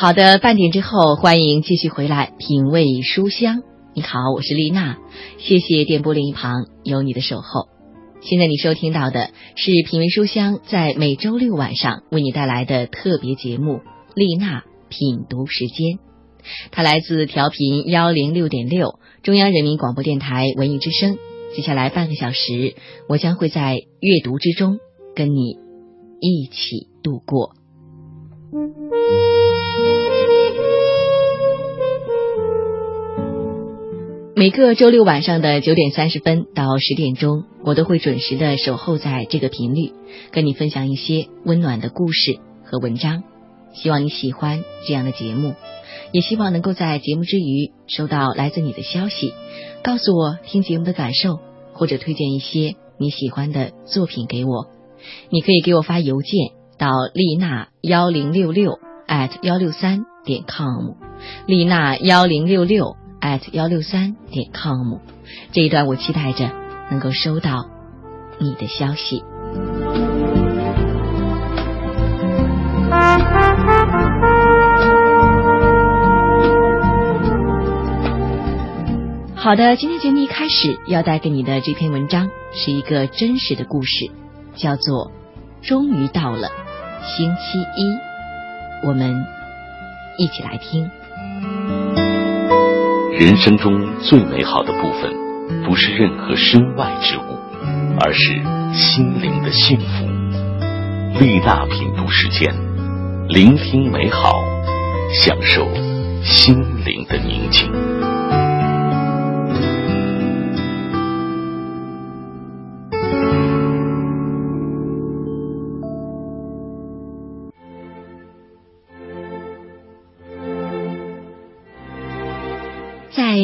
好的，半点之后，欢迎继续回来品味书香。你好，我是丽娜，谢谢电波另一旁有你的守候。现在你收听到的是品味书香在每周六晚上为你带来的特别节目《丽娜品读时间》，它来自调频幺零六点六中央人民广播电台文艺之声。接下来半个小时，我将会在阅读之中跟你一起度过。每个周六晚上的九点三十分到十点钟，我都会准时的守候在这个频率，跟你分享一些温暖的故事和文章。希望你喜欢这样的节目，也希望能够在节目之余收到来自你的消息，告诉我听节目的感受，或者推荐一些你喜欢的作品给我。你可以给我发邮件到丽娜幺零六六 at 幺六三点 com，丽娜幺零六六。At 幺六三点 com，这一段我期待着能够收到你的消息。好的，今天节目一开始要带给你的这篇文章是一个真实的故事，叫做《终于到了星期一》，我们一起来听。人生中最美好的部分，不是任何身外之物，而是心灵的幸福。丽娜品读时间，聆听美好，享受心灵的宁静。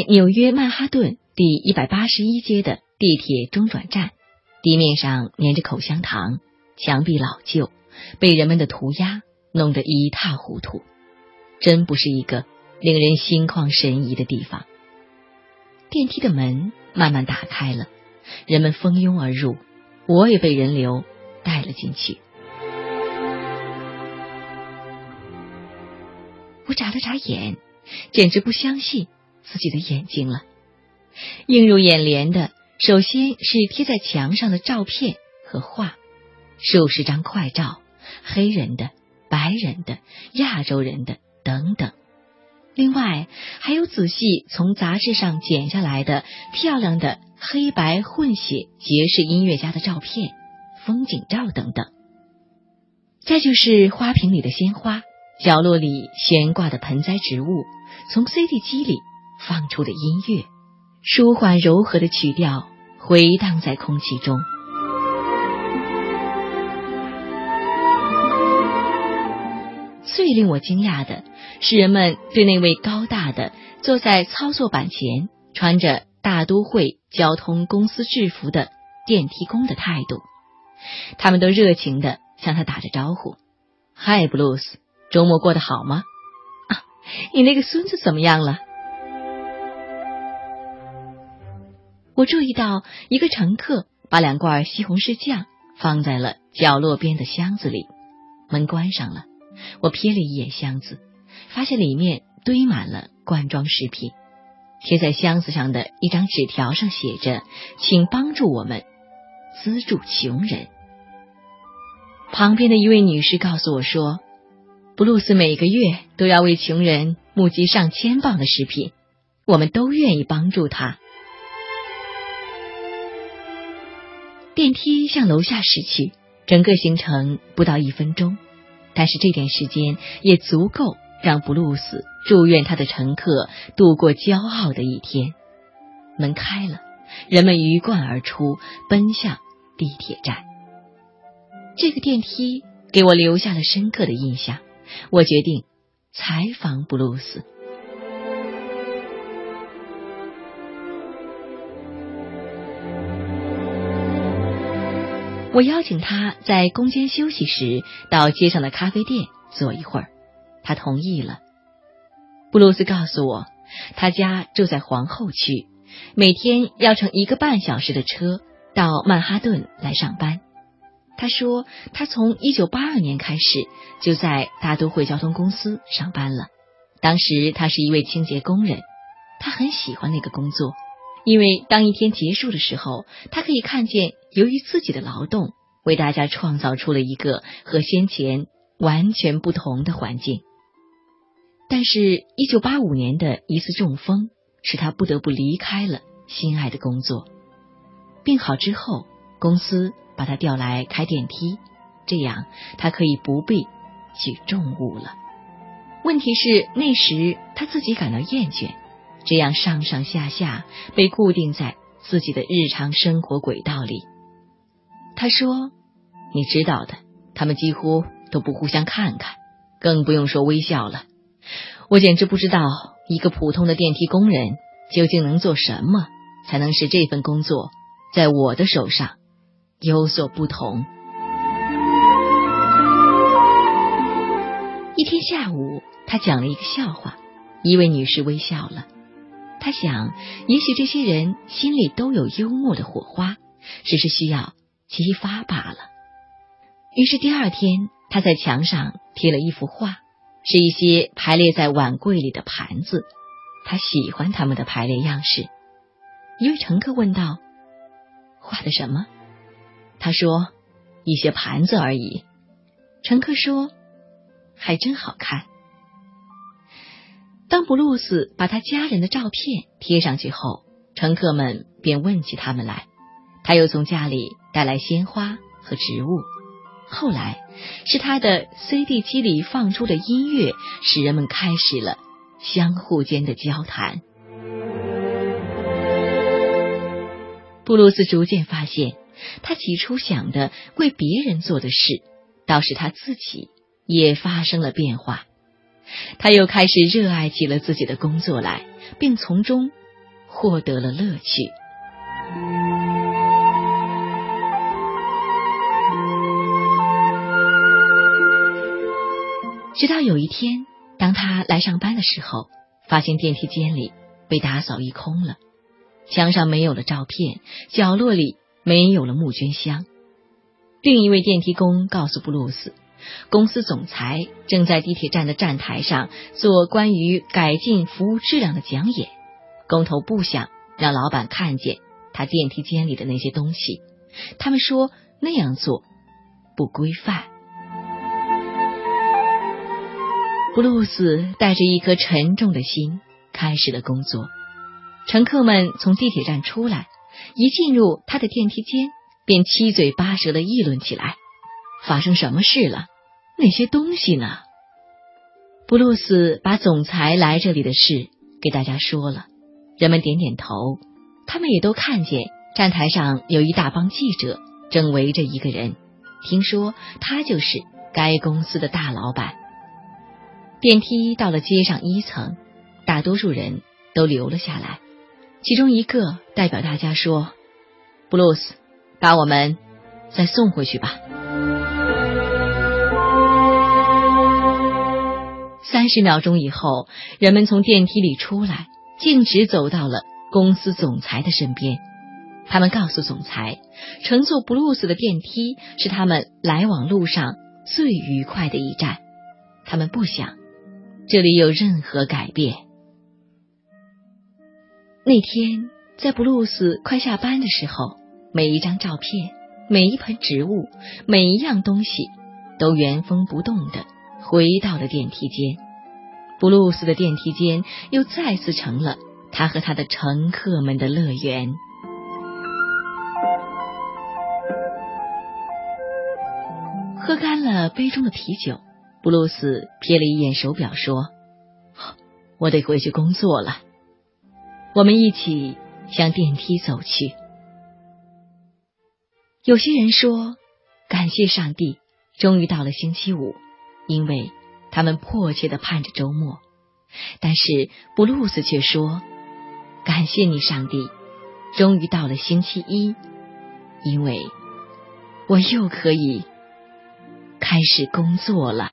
纽约曼哈顿第一百八十一街的地铁中转站，地面上粘着口香糖，墙壁老旧，被人们的涂鸦弄得一塌糊涂，真不是一个令人心旷神怡的地方。电梯的门慢慢打开了，人们蜂拥而入，我也被人流带了进去。我眨了眨眼，简直不相信。自己的眼睛了，映入眼帘的首先是贴在墙上的照片和画，数十张快照，黑人的、白人的、亚洲人的等等。另外还有仔细从杂志上剪下来的漂亮的黑白混血爵士音乐家的照片、风景照等等。再就是花瓶里的鲜花，角落里悬挂的盆栽植物，从 CD 机里。放出的音乐，舒缓柔和的曲调回荡在空气中。最令我惊讶的是，人们对那位高大的坐在操作板前、穿着大都会交通公司制服的电梯工的态度。他们都热情的向他打着招呼：“嗨，布鲁斯，周末过得好吗？啊，你那个孙子怎么样了？”我注意到一个乘客把两罐西红柿酱放在了角落边的箱子里，门关上了。我瞥了一眼箱子，发现里面堆满了罐装食品。贴在箱子上的一张纸条上写着：“请帮助我们资助穷人。”旁边的一位女士告诉我说：“布鲁斯每个月都要为穷人募集上千磅的食品，我们都愿意帮助他。”电梯向楼下驶去，整个行程不到一分钟，但是这点时间也足够让布鲁斯祝愿他的乘客度过骄傲的一天。门开了，人们鱼贯而出，奔向地铁站。这个电梯给我留下了深刻的印象，我决定采访布鲁斯。我邀请他在工间休息时到街上的咖啡店坐一会儿，他同意了。布鲁斯告诉我，他家住在皇后区，每天要乘一个半小时的车到曼哈顿来上班。他说，他从一九八二年开始就在大都会交通公司上班了。当时他是一位清洁工人，他很喜欢那个工作，因为当一天结束的时候，他可以看见由于自己的劳动为大家创造出了一个和先前完全不同的环境。但是，一九八五年的一次中风使他不得不离开了心爱的工作。病好之后，公司把他调来开电梯，这样他可以不必举重物了。问题是那时他自己感到厌倦，这样上上下下被固定在自己的日常生活轨道里。他说：“你知道的，他们几乎都不互相看看，更不用说微笑了。我简直不知道一个普通的电梯工人究竟能做什么，才能使这份工作。”在我的手上有所不同。一天下午，他讲了一个笑话，一位女士微笑了。他想，也许这些人心里都有幽默的火花，只是需要激发罢了。于是第二天，他在墙上贴了一幅画，是一些排列在碗柜里的盘子。他喜欢他们的排列样式。一位乘客问道。画的什么？他说：“一些盘子而已。”乘客说：“还真好看。”当布鲁斯把他家人的照片贴上去后，乘客们便问起他们来。他又从家里带来鲜花和植物。后来是他的 CD 机里放出的音乐，使人们开始了相互间的交谈。布鲁斯逐渐发现，他起初想的为别人做的事，倒是他自己也发生了变化。他又开始热爱起了自己的工作来，并从中获得了乐趣。直到有一天，当他来上班的时候，发现电梯间里被打扫一空了。墙上没有了照片，角落里没有了募捐箱。另一位电梯工告诉布鲁斯，公司总裁正在地铁站的站台上做关于改进服务质量的讲演。工头不想让老板看见他电梯间里的那些东西，他们说那样做不规范。布鲁斯带着一颗沉重的心开始了工作。乘客们从地铁站出来，一进入他的电梯间，便七嘴八舌的议论起来：“发生什么事了？那些东西呢？”布鲁斯把总裁来这里的事给大家说了，人们点点头。他们也都看见站台上有一大帮记者正围着一个人，听说他就是该公司的大老板。电梯到了街上一层，大多数人都留了下来。其中一个代表大家说：“布鲁斯，把我们再送回去吧。”三十秒钟以后，人们从电梯里出来，径直走到了公司总裁的身边。他们告诉总裁，乘坐布鲁斯的电梯是他们来往路上最愉快的一站。他们不想这里有任何改变。那天在布鲁斯快下班的时候，每一张照片、每一盆植物、每一样东西都原封不动的回到了电梯间。布鲁斯的电梯间又再次成了他和他的乘客们的乐园。喝干了杯中的啤酒，布鲁斯瞥了一眼手表，说：“我得回去工作了。”我们一起向电梯走去。有些人说：“感谢上帝，终于到了星期五，因为他们迫切的盼着周末。”但是布鲁斯却说：“感谢你，上帝，终于到了星期一，因为我又可以开始工作了。”